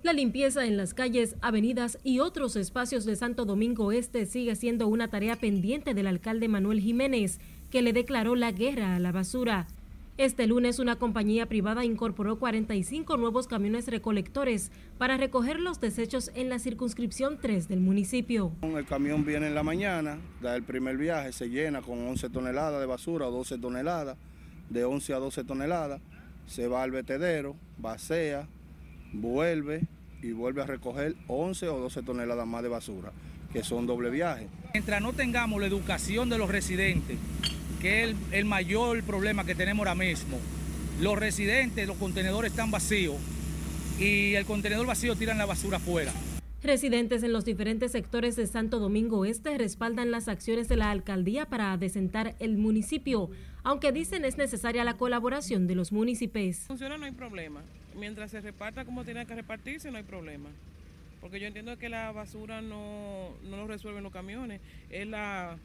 La limpieza en las calles, avenidas y otros espacios de Santo Domingo Este sigue siendo una tarea pendiente del alcalde Manuel Jiménez, que le declaró la guerra a la basura. Este lunes una compañía privada incorporó 45 nuevos camiones recolectores para recoger los desechos en la circunscripción 3 del municipio. El camión viene en la mañana, da el primer viaje, se llena con 11 toneladas de basura o 12 toneladas, de 11 a 12 toneladas, se va al vertedero, vacea, vuelve y vuelve a recoger 11 o 12 toneladas más de basura, que son doble viaje. Mientras no tengamos la educación de los residentes, que es el, mayor problema que tenemos ahora mismo, los residentes, los contenedores están vacíos y el contenedor vacío tiran la basura afuera. Residentes en los diferentes sectores de Santo Domingo Este respaldan las acciones de la alcaldía para adecentar el municipio, aunque dicen es necesaria la colaboración de los municipios. Funciona, no hay problema. Mientras se reparta como tiene que repartirse, no hay problema. Porque yo entiendo que la basura no, no lo resuelven los camiones, es la,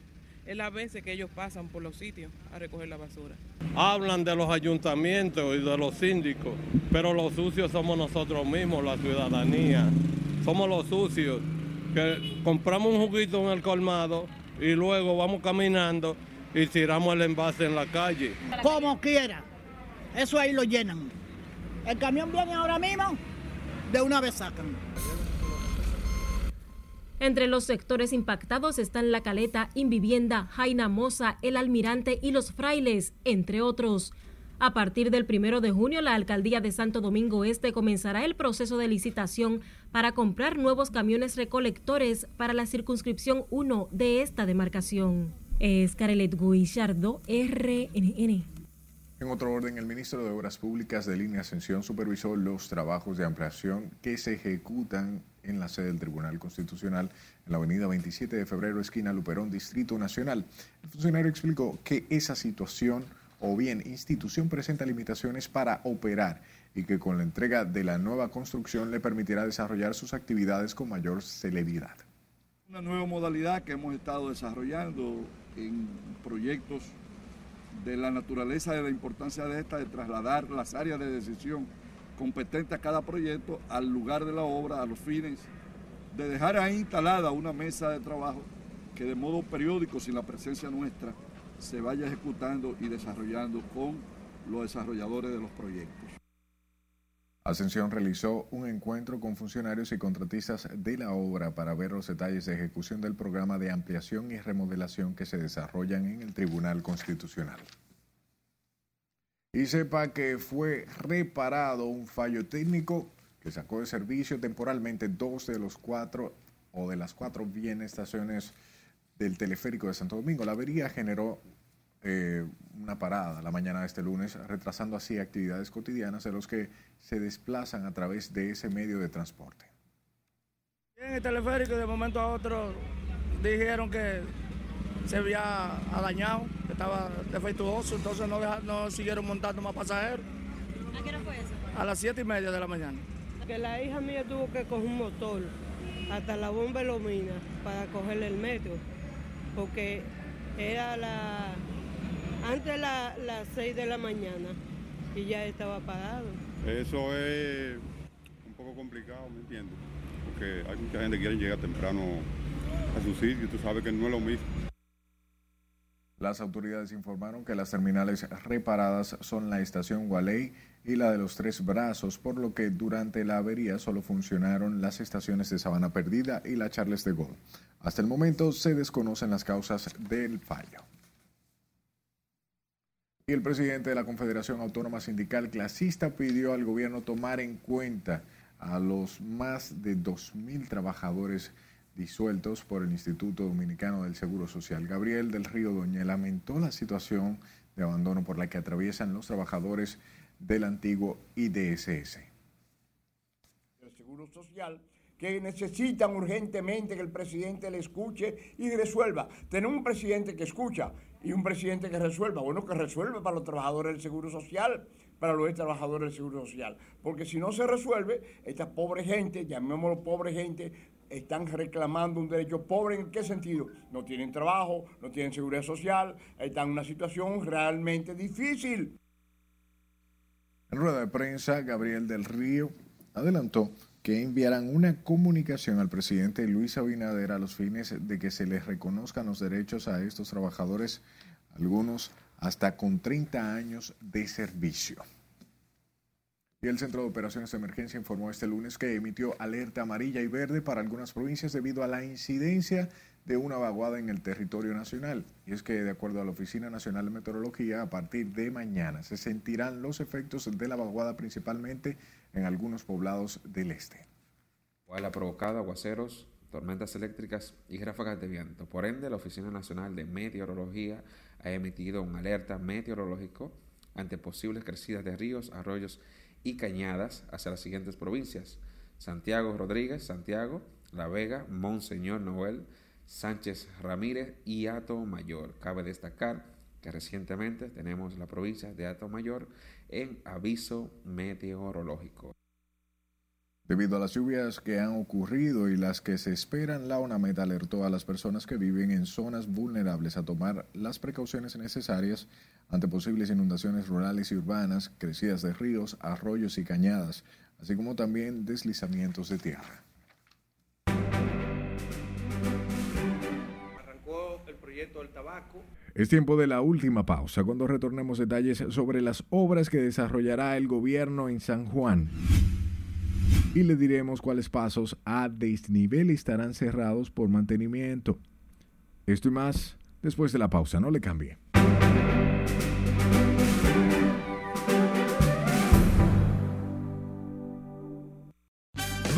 es la veces que ellos pasan por los sitios a recoger la basura. Hablan de los ayuntamientos y de los síndicos, pero los sucios somos nosotros mismos, la ciudadanía somos los sucios, que compramos un juguito en el colmado y luego vamos caminando y tiramos el envase en la calle. Como quiera, eso ahí lo llenan. El camión viene ahora mismo, de una vez sacan. Entre los sectores impactados están La Caleta, Invivienda, Jaina Moza, El Almirante y Los Frailes, entre otros. A partir del primero de junio, la alcaldía de Santo Domingo Este comenzará el proceso de licitación para comprar nuevos camiones recolectores para la circunscripción 1 de esta demarcación. Es Carelet Guillardo, RNN. En otro orden, el ministro de Obras Públicas de Línea Ascensión supervisó los trabajos de ampliación que se ejecutan en la sede del Tribunal Constitucional en la avenida 27 de febrero, esquina Luperón, Distrito Nacional. El funcionario explicó que esa situación o bien institución presenta limitaciones para operar y que con la entrega de la nueva construcción le permitirá desarrollar sus actividades con mayor celeridad. Una nueva modalidad que hemos estado desarrollando en proyectos de la naturaleza de la importancia de esta, de trasladar las áreas de decisión competentes a cada proyecto al lugar de la obra, a los fines, de dejar ahí instalada una mesa de trabajo que de modo periódico, sin la presencia nuestra, se vaya ejecutando y desarrollando con los desarrolladores de los proyectos. Ascensión realizó un encuentro con funcionarios y contratistas de la obra para ver los detalles de ejecución del programa de ampliación y remodelación que se desarrollan en el Tribunal Constitucional. Y sepa que fue reparado un fallo técnico que sacó de servicio temporalmente dos de los cuatro o de las cuatro bien estaciones del teleférico de Santo Domingo. La avería generó eh, una parada la mañana de este lunes, retrasando así actividades cotidianas de los que se desplazan a través de ese medio de transporte. En el teleférico de momento a otro dijeron que se había dañado, que estaba defectuoso, entonces no, no siguieron montando más pasajeros. ¿A qué hora fue eso? A las siete y media de la mañana. Que la hija mía tuvo que coger un motor hasta la bomba Lomina para cogerle el metro, porque era la antes las la 6 de la mañana y ya estaba parado. Eso es un poco complicado, ¿me entiendes? Porque hay mucha gente que quiere llegar temprano a su sitio, tú sabes que no es lo mismo. Las autoridades informaron que las terminales reparadas son la estación Gualey y la de los Tres Brazos, por lo que durante la avería solo funcionaron las estaciones de Sabana Perdida y la Charles de Gaulle. Hasta el momento se desconocen las causas del fallo. Y el presidente de la Confederación Autónoma Sindical Clasista pidió al gobierno tomar en cuenta a los más de 2.000 trabajadores disueltos por el Instituto Dominicano del Seguro Social. Gabriel del Río Doña lamentó la situación de abandono por la que atraviesan los trabajadores del antiguo IDSS. El Seguro Social que necesitan urgentemente que el presidente le escuche y resuelva. Tener un presidente que escucha y un presidente que resuelva. Bueno, que resuelva para los trabajadores del Seguro Social, para los trabajadores del Seguro Social. Porque si no se resuelve, esta pobre gente, llamémoslo pobre gente, están reclamando un derecho pobre. ¿En qué sentido? No tienen trabajo, no tienen seguridad social, están en una situación realmente difícil. En rueda de prensa, Gabriel del Río adelantó que enviarán una comunicación al presidente Luis Abinader a los fines de que se les reconozcan los derechos a estos trabajadores, algunos hasta con 30 años de servicio. Y el Centro de Operaciones de Emergencia informó este lunes que emitió alerta amarilla y verde para algunas provincias debido a la incidencia de una vaguada en el territorio nacional. Y es que, de acuerdo a la Oficina Nacional de Meteorología, a partir de mañana se sentirán los efectos de la vaguada principalmente en algunos poblados del este. Cual ha provocado aguaceros, tormentas eléctricas y ráfagas de viento. Por ende, la Oficina Nacional de Meteorología ha emitido un alerta meteorológico ante posibles crecidas de ríos, arroyos y cañadas hacia las siguientes provincias. Santiago Rodríguez, Santiago, La Vega, Monseñor Noel, Sánchez Ramírez y Ato Mayor. Cabe destacar que recientemente tenemos la provincia de Ato Mayor en aviso meteorológico. Debido a las lluvias que han ocurrido y las que se esperan, la ONAMED alertó a las personas que viven en zonas vulnerables a tomar las precauciones necesarias ante posibles inundaciones rurales y urbanas, crecidas de ríos, arroyos y cañadas, así como también deslizamientos de tierra. Arrancó el proyecto del tabaco. Es tiempo de la última pausa cuando retornemos detalles sobre las obras que desarrollará el gobierno en San Juan. Y le diremos cuáles pasos a desnivel estarán cerrados por mantenimiento. Esto y más después de la pausa, no le cambie.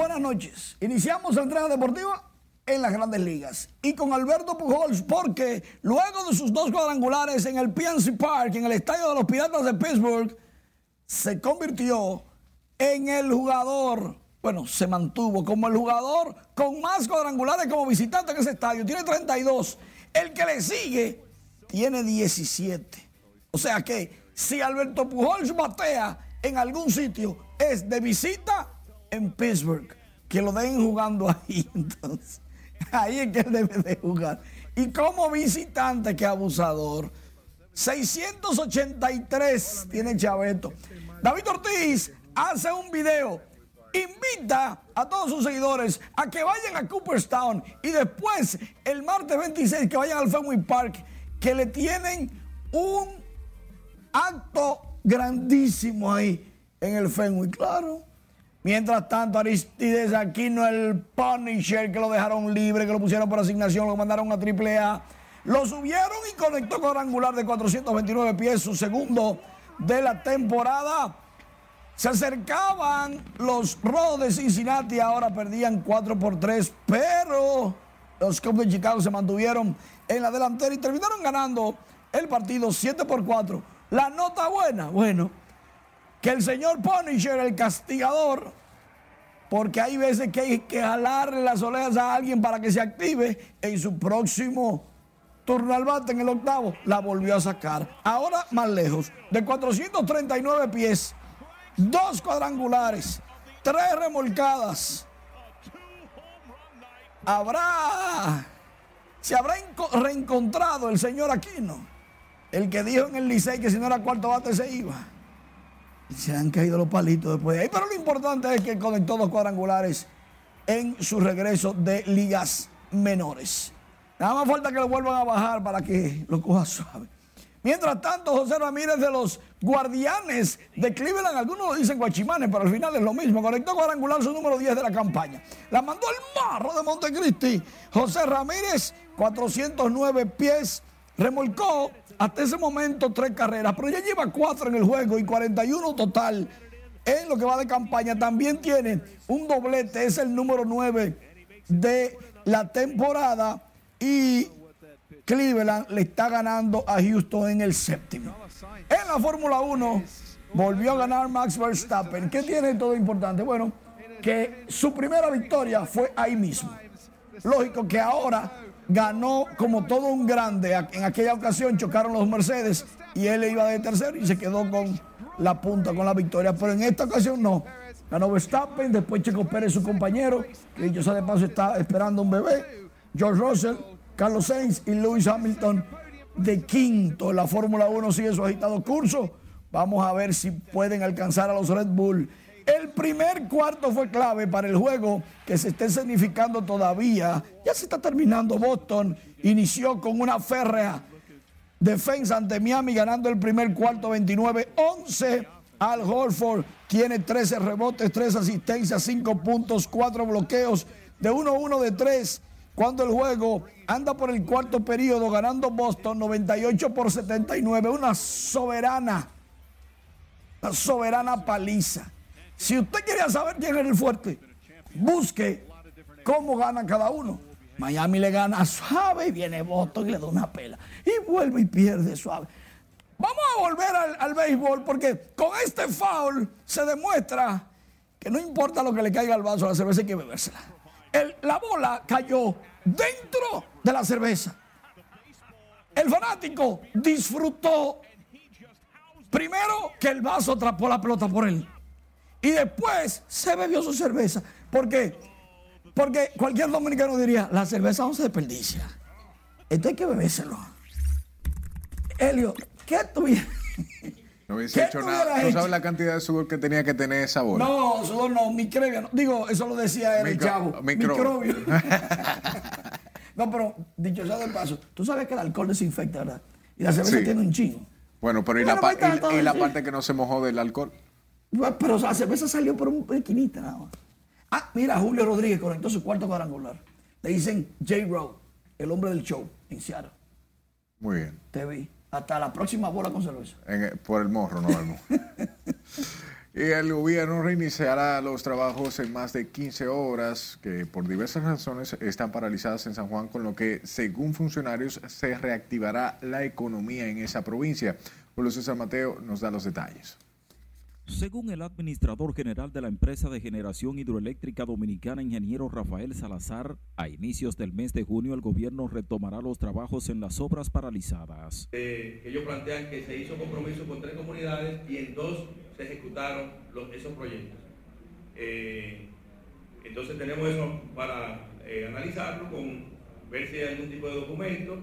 Buenas noches. Iniciamos la entrega deportiva en las grandes ligas. Y con Alberto Pujols, porque luego de sus dos cuadrangulares en el PNC Park, en el estadio de los Piratas de Pittsburgh, se convirtió en el jugador, bueno, se mantuvo como el jugador con más cuadrangulares como visitante en ese estadio. Tiene 32. El que le sigue tiene 17. O sea que si Alberto Pujols batea en algún sitio, es de visita en Pittsburgh. Que lo den jugando ahí, entonces. Ahí es que él debe de jugar. Y como visitante, que abusador. 683 tiene Chaveto. David Ortiz hace un video. Invita a todos sus seguidores a que vayan a Cooperstown y después el martes 26 que vayan al Fenway Park, que le tienen un acto grandísimo ahí en el Fenway, claro. Mientras tanto, Aristides Aquino, el Punisher, que lo dejaron libre, que lo pusieron por asignación, lo mandaron a AAA. Lo subieron y conectó cuadrangular de 429 pies, su segundo de la temporada. Se acercaban los Rojos de Cincinnati, ahora perdían 4 por 3, pero los Cubs de Chicago se mantuvieron en la delantera y terminaron ganando el partido 7 por 4. La nota buena, bueno, que el señor Punisher, el castigador, porque hay veces que hay que jalarle las orejas a alguien para que se active en su próximo turno al bate en el octavo, la volvió a sacar. Ahora más lejos, de 439 pies, dos cuadrangulares, tres remolcadas. Habrá, se habrá reencontrado el señor Aquino, el que dijo en el Licey que si no era cuarto bate se iba. Se han caído los palitos después de ahí. Pero lo importante es que conectó dos cuadrangulares en su regreso de ligas menores. Nada más falta que lo vuelvan a bajar para que lo coja suave. Mientras tanto, José Ramírez de los Guardianes de Cleveland, algunos lo dicen guachimanes, pero al final es lo mismo. Conectó cuadrangular su número 10 de la campaña. La mandó el marro de Montecristi. José Ramírez, 409 pies, remolcó hasta ese momento tres carreras, pero ya lleva cuatro en el juego y 41 total en lo que va de campaña. También tiene un doblete, es el número 9 de la temporada y Cleveland le está ganando a Houston en el séptimo. En la Fórmula 1 volvió a ganar Max Verstappen. ¿Qué tiene todo importante? Bueno, que su primera victoria fue ahí mismo. Lógico que ahora ganó como todo un grande. En aquella ocasión chocaron los Mercedes y él iba de tercero y se quedó con la punta, con la victoria. Pero en esta ocasión no. Ganó Verstappen, después Checo Pérez, su compañero, que dicho sea de paso está esperando un bebé. George Russell, Carlos Sainz y Lewis Hamilton de quinto. La Fórmula 1 sigue su agitado curso. Vamos a ver si pueden alcanzar a los Red Bull. El primer cuarto fue clave para el juego que se esté significando todavía. Ya se está terminando. Boston inició con una férrea defensa ante Miami ganando el primer cuarto 29-11. Al Horford tiene 13 rebotes, 3 asistencias, 5 puntos, 4 bloqueos de 1-1 de 3. Cuando el juego anda por el cuarto periodo ganando Boston 98 por 79. Una soberana, una soberana paliza. Si usted quería saber quién es el fuerte, busque cómo gana cada uno. Miami le gana suave y viene Boston y le da una pela. Y vuelve y pierde suave. Vamos a volver al, béisbol porque con este foul se demuestra que no importa lo que le caiga al vaso, la cerveza hay que bebérsela. la bola cayó dentro de la cerveza. El fanático disfrutó primero que el vaso atrapó la pelota por él. Y después se bebió su cerveza. ¿Por qué? Porque cualquier dominicano diría, la cerveza no se desperdicia. Esto hay que bebérselo. Helio, ¿Qué tuviera? No hubiese ¿Qué hecho nada. ¿Tú sabes la cantidad de sudor que tenía que tener esa bola? No, sudor no, microbio. no. Digo, eso lo decía el Micro- chavo. micro- Microbio. no, pero dicho sea de paso, tú sabes que el alcohol desinfecta, ¿verdad? Y la cerveza Sí. tiene un chingo. Bueno, pero ¿y la, pa- pues, y- y la parte que no se mojó del alcohol? Pero la cerveza salió por un esquinita nada más. Ah, mira, Julio Rodríguez conectó su cuarto cuadrangular. Le dicen J. Rowe, el hombre del show, en Seattle. Muy bien. Te vi. Hasta la próxima bola con cerveza. En el- por el morro, no vemos. y el gobierno reiniciará los trabajos en más de 15 horas que por diversas razones están paralizadas en San Juan, con lo que, según funcionarios, se reactivará la economía en esa provincia. Julio César Mateo nos da los detalles. Según el administrador general de la empresa de generación hidroeléctrica dominicana, ingeniero Rafael Salazar, a inicios del mes de junio el gobierno retomará los trabajos en las obras paralizadas. Eh, ellos plantean que se hizo compromiso con tres comunidades y en dos se ejecutaron esos proyectos. Eh, entonces tenemos eso para eh, analizarlo, ver si hay algún tipo de documento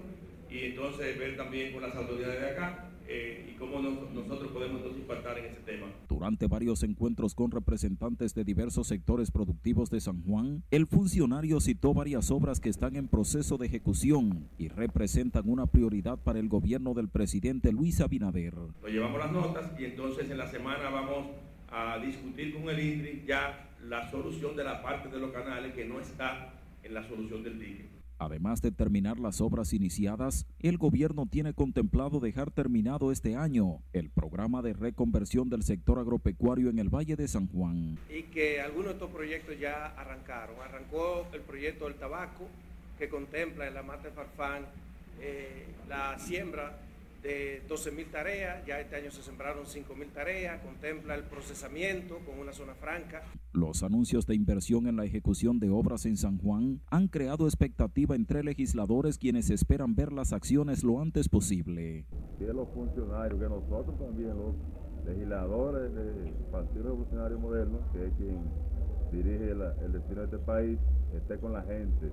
y entonces ver también con las autoridades de acá eh, y cómo nos- nosotros podemos entonces impactar en ese tema. Durante varios encuentros con representantes de diversos sectores productivos de San Juan, el funcionario citó varias obras que están en proceso de ejecución y representan una prioridad para el gobierno del presidente Luis Abinader. Nos llevamos las notas y entonces en la semana vamos a discutir con el INDRI ya la solución de la parte de los canales que no está en la solución del dique. Además de terminar las obras iniciadas, el gobierno tiene contemplado dejar terminado este año el programa de reconversión del sector agropecuario en el Valle de San Juan. y que algunos de estos proyectos ya arrancaron. Arrancó el proyecto del tabaco, que contempla en la Mata Farfán eh, la siembra de 12.000 tareas, ya este año se sembraron 5.000 tareas, contempla el procesamiento con una zona franca. Los anuncios de inversión en la ejecución de obras en San Juan han creado expectativa entre legisladores quienes esperan ver las acciones lo antes posible. que los funcionarios, que nosotros también, los legisladores del Partido Revolucionario Moderno, que es quien dirige la- el destino de este país, esté con la gente,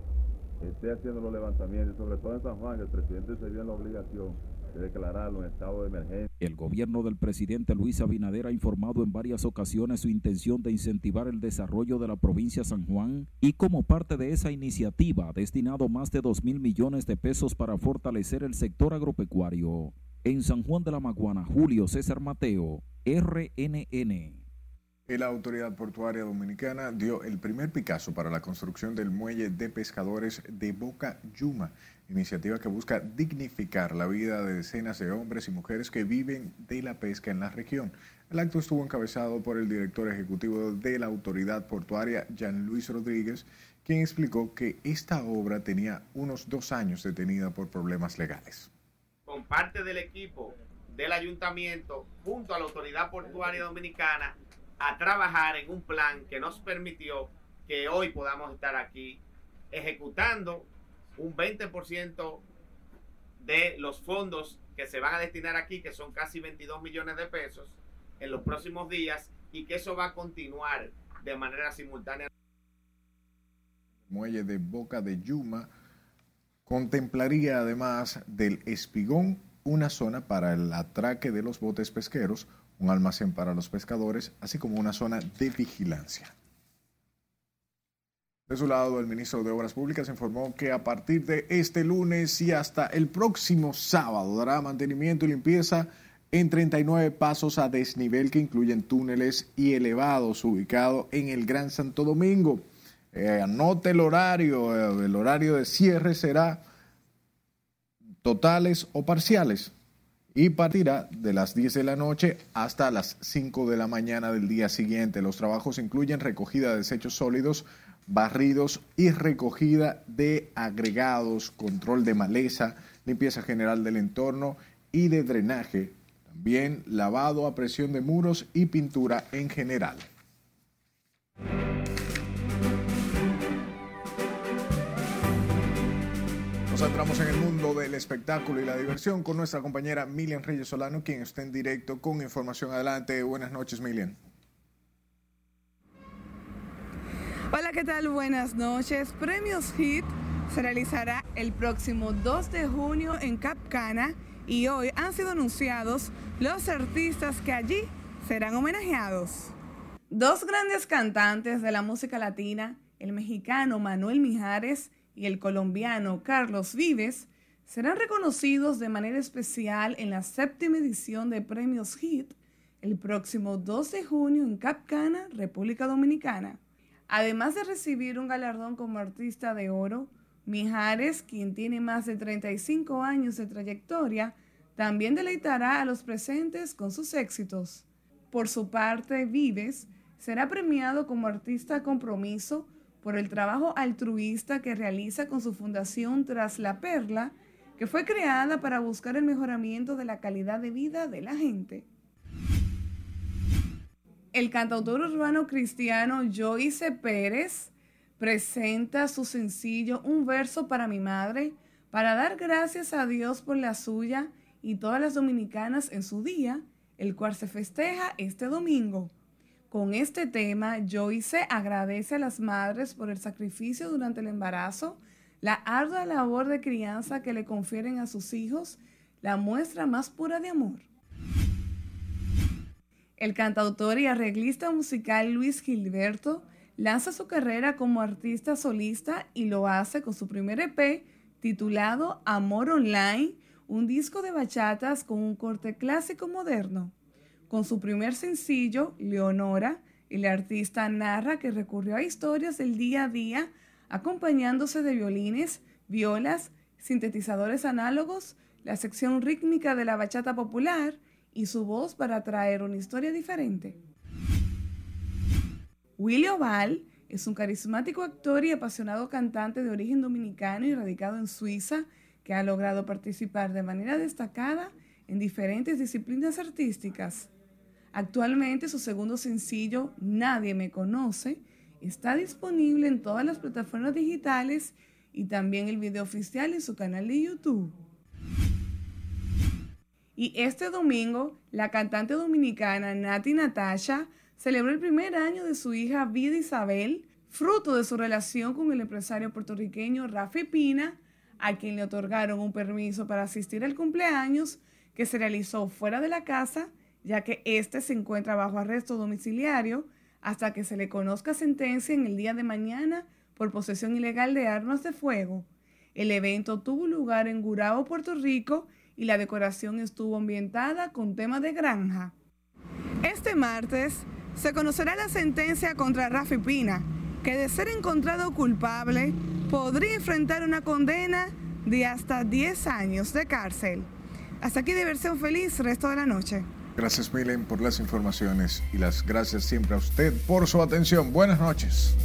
esté haciendo los levantamientos, sobre todo en San Juan, el presidente se vio en la obligación de emergencia. El gobierno del presidente Luis Abinader ha informado en varias ocasiones su intención de incentivar el desarrollo de la provincia San Juan y como parte de esa iniciativa ha destinado más de 2 mil millones de pesos para fortalecer el sector agropecuario. En San Juan de la Maguana, Julio César Mateo, RNN. La autoridad portuaria dominicana dio el primer Picasso para la construcción del muelle de pescadores de Boca Yuma, iniciativa que busca dignificar la vida de decenas de hombres y mujeres que viven de la pesca en la región. El acto estuvo encabezado por el director ejecutivo de la autoridad portuaria, Jean Luis Rodríguez, quien explicó que esta obra tenía unos dos años detenida por problemas legales. con parte del equipo del ayuntamiento junto a la autoridad portuaria dominicana a trabajar en un plan que nos permitió que hoy podamos estar aquí ejecutando un 20% de los fondos que se van a destinar aquí, que son casi 22 millones de pesos en los próximos días y que eso va a continuar de manera simultánea. muelle de Boca de Yuma contemplaría además del espigón una zona para el atraque de los botes pesqueros, un almacén para los pescadores, así como una zona de vigilancia. De su lado, el ministro de Obras Públicas informó que a partir de este lunes y hasta el próximo sábado dará mantenimiento y limpieza en 39 pasos a desnivel que incluyen túneles y elevados ubicados en el Gran Santo Domingo. Eh, anote el horario, eh, el horario de cierre será totales o parciales y partirá de las 10 de la noche hasta las 5 de la mañana del día siguiente. Los trabajos incluyen recogida de desechos sólidos, barridos y recogida de agregados, control de maleza, limpieza general del entorno y de drenaje. También lavado a presión de muros y pintura en general. Nos entramos en el mundo del espectáculo y la diversión con nuestra compañera Milian Reyes Solano, quien está en directo con información. Adelante, buenas noches, Milian. Hola, ¿qué tal? Buenas noches. Premios Hit se realizará el próximo 2 de junio en Cap Cana y hoy han sido anunciados los artistas que allí serán homenajeados. Dos grandes cantantes de la música latina, el mexicano Manuel Mijares y el colombiano Carlos Vives, serán reconocidos de manera especial en la séptima edición de Premios HIT el próximo 2 de junio en Cap Cana, República Dominicana. Además de recibir un galardón como artista de oro, Mijares, quien tiene más de 35 años de trayectoria, también deleitará a los presentes con sus éxitos. Por su parte, Vives será premiado como artista compromiso por el trabajo altruista que realiza con su fundación Tras la Perla, que fue creada para buscar el mejoramiento de la calidad de vida de la gente. El cantautor urbano cristiano Joyce Pérez presenta su sencillo Un verso para mi madre para dar gracias a Dios por la suya y todas las dominicanas en su día, el cual se festeja este domingo. Con este tema, Joyce agradece a las madres por el sacrificio durante el embarazo, la ardua labor de crianza que le confieren a sus hijos, la muestra más pura de amor. El cantautor y arreglista musical Luis Gilberto lanza su carrera como artista solista y lo hace con su primer EP titulado Amor Online, un disco de bachatas con un corte clásico moderno. Con su primer sencillo, Leonora, el artista narra que recurrió a historias del día a día, acompañándose de violines, violas, sintetizadores análogos, la sección rítmica de la bachata popular y su voz para traer una historia diferente. Willy Oval es un carismático actor y apasionado cantante de origen dominicano y radicado en Suiza que ha logrado participar de manera destacada en diferentes disciplinas artísticas. Actualmente su segundo sencillo, Nadie me conoce, está disponible en todas las plataformas digitales y también el video oficial en su canal de YouTube. Y este domingo, la cantante dominicana Nati Natasha celebró el primer año de su hija Vida Isabel, fruto de su relación con el empresario puertorriqueño Rafi Pina, a quien le otorgaron un permiso para asistir al cumpleaños que se realizó fuera de la casa, ya que éste se encuentra bajo arresto domiciliario hasta que se le conozca sentencia en el día de mañana por posesión ilegal de armas de fuego. El evento tuvo lugar en Gurao, Puerto Rico, y la decoración estuvo ambientada con tema de granja. Este martes se conocerá la sentencia contra Rafi Pina, que de ser encontrado culpable podría enfrentar una condena de hasta 10 años de cárcel. Hasta aquí diversión feliz, resto de la noche. Gracias Milen por las informaciones y las gracias siempre a usted por su atención. Buenas noches.